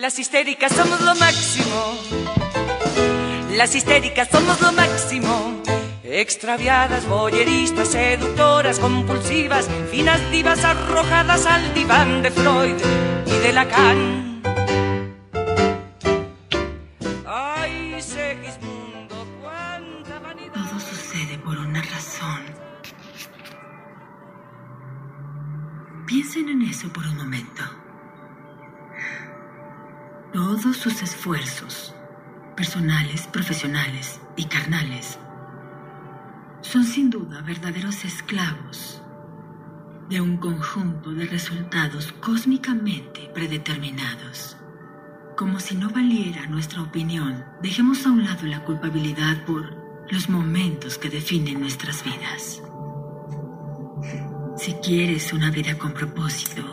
Las histéricas somos lo máximo. Las histéricas somos lo máximo. Extraviadas, boyeristas, seductoras, compulsivas, finas divas arrojadas al diván de Freud y de Lacan. Ay, Segismundo, cuánta vanidad. Todo sucede por una razón. Piensen en eso por un momento. Todos sus esfuerzos, personales, profesionales y carnales, son sin duda verdaderos esclavos de un conjunto de resultados cósmicamente predeterminados. Como si no valiera nuestra opinión, dejemos a un lado la culpabilidad por los momentos que definen nuestras vidas. Si quieres una vida con propósito,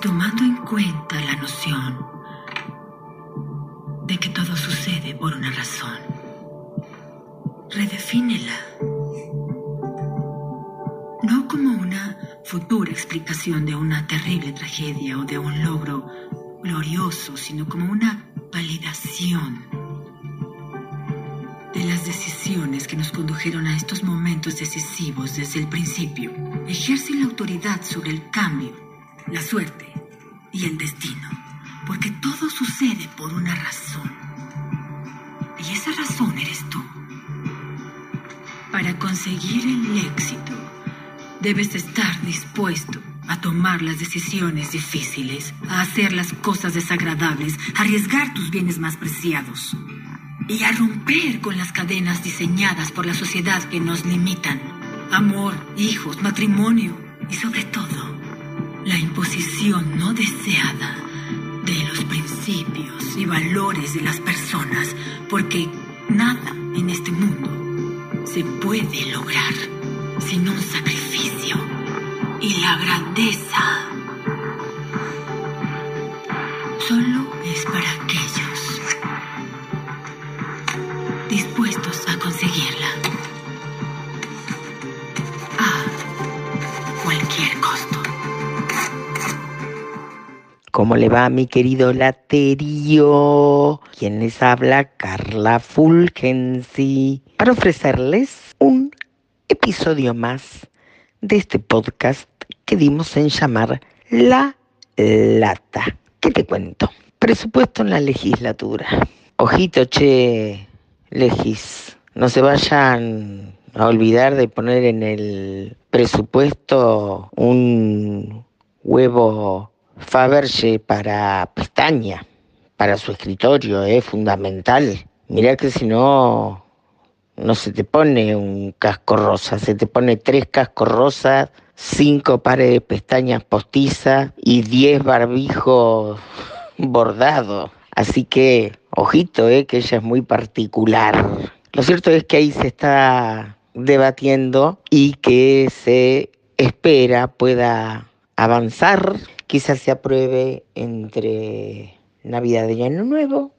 tomando en cuenta la noción de que todo sucede por una razón, redefínela. No como una futura explicación de una terrible tragedia o de un logro glorioso, sino como una validación de las decisiones que nos condujeron a estos momentos decisivos desde el principio. Ejerce la autoridad sobre el cambio, la suerte y el destino, porque todo sucede por una razón. Y esa razón eres tú. Para conseguir el éxito, debes estar dispuesto a tomar las decisiones difíciles, a hacer las cosas desagradables, a arriesgar tus bienes más preciados y a romper con las cadenas diseñadas por la sociedad que nos limitan. Amor, hijos, matrimonio y sobre todo la imposición no deseada de los principios y valores de las personas, porque nada en este mundo se puede lograr sin un sacrificio y la grandeza. Solo es para aquellos ¿Cómo le va mi querido laterío? Quien les habla, Carla Fulgensi, para ofrecerles un episodio más de este podcast que dimos en llamar La Lata. ¿Qué te cuento? Presupuesto en la legislatura. Ojito, che, legis. No se vayan a olvidar de poner en el presupuesto un huevo Faberge para pestaña, para su escritorio, es fundamental. Mirá que si no, no se te pone un casco rosa, se te pone tres cascos rosas, cinco pares de pestañas postizas y diez barbijos bordados. Así que, ojito, eh, que ella es muy particular. Lo cierto es que ahí se está debatiendo y que se espera pueda avanzar Quizás se apruebe entre Navidad y Año Nuevo,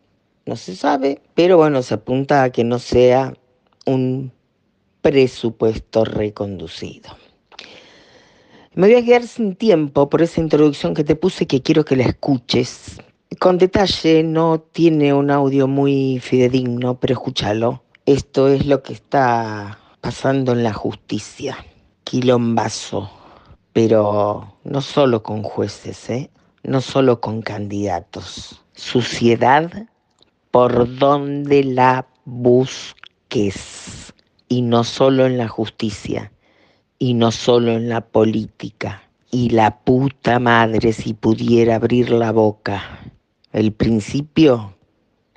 no se sabe, pero bueno, se apunta a que no sea un presupuesto reconducido. Me voy a quedar sin tiempo por esa introducción que te puse que quiero que la escuches. Con detalle, no tiene un audio muy fidedigno, pero escúchalo. Esto es lo que está pasando en la justicia. Quilombazo pero no solo con jueces, ¿eh? no solo con candidatos. Suciedad por donde la busques, y no solo en la justicia, y no solo en la política. Y la puta madre si pudiera abrir la boca. El principio,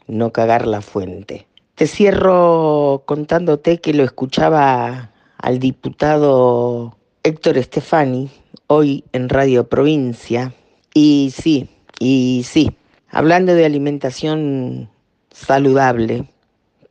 no cagar la fuente. Te cierro contándote que lo escuchaba al diputado Héctor Estefani, hoy en Radio Provincia. Y sí, y sí, hablando de alimentación saludable,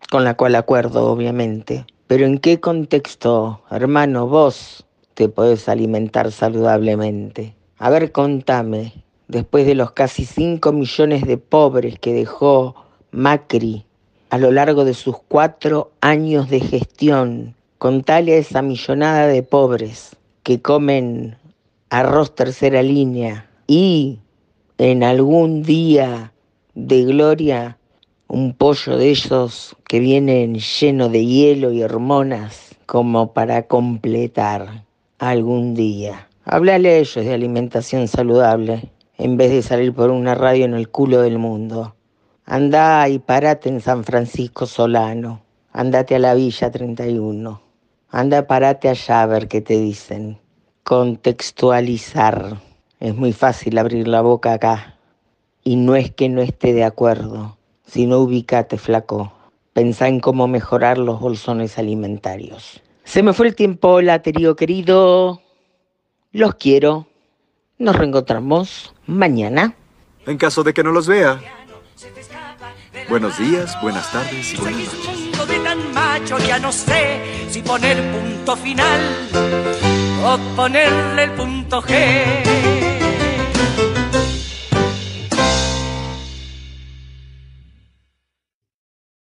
con la cual acuerdo obviamente, pero ¿en qué contexto, hermano, vos te podés alimentar saludablemente? A ver, contame, después de los casi 5 millones de pobres que dejó Macri a lo largo de sus cuatro años de gestión, contale a esa millonada de pobres que comen arroz tercera línea y en algún día de gloria un pollo de esos que vienen lleno de hielo y hormonas como para completar algún día. Háblale a ellos de alimentación saludable en vez de salir por una radio en el culo del mundo. Andá y parate en San Francisco Solano. Andate a la Villa 31. Anda, parate allá a ver qué te dicen. Contextualizar. Es muy fácil abrir la boca acá. Y no es que no esté de acuerdo, sino ubicate, flaco. Pensá en cómo mejorar los bolsones alimentarios. Se me fue el tiempo, laterío querido. Los quiero. Nos reencontramos mañana. En caso de que no los vea. Buenos días, buenas tardes y buenas noches. Ya no sé si poner punto final o ponerle el punto G.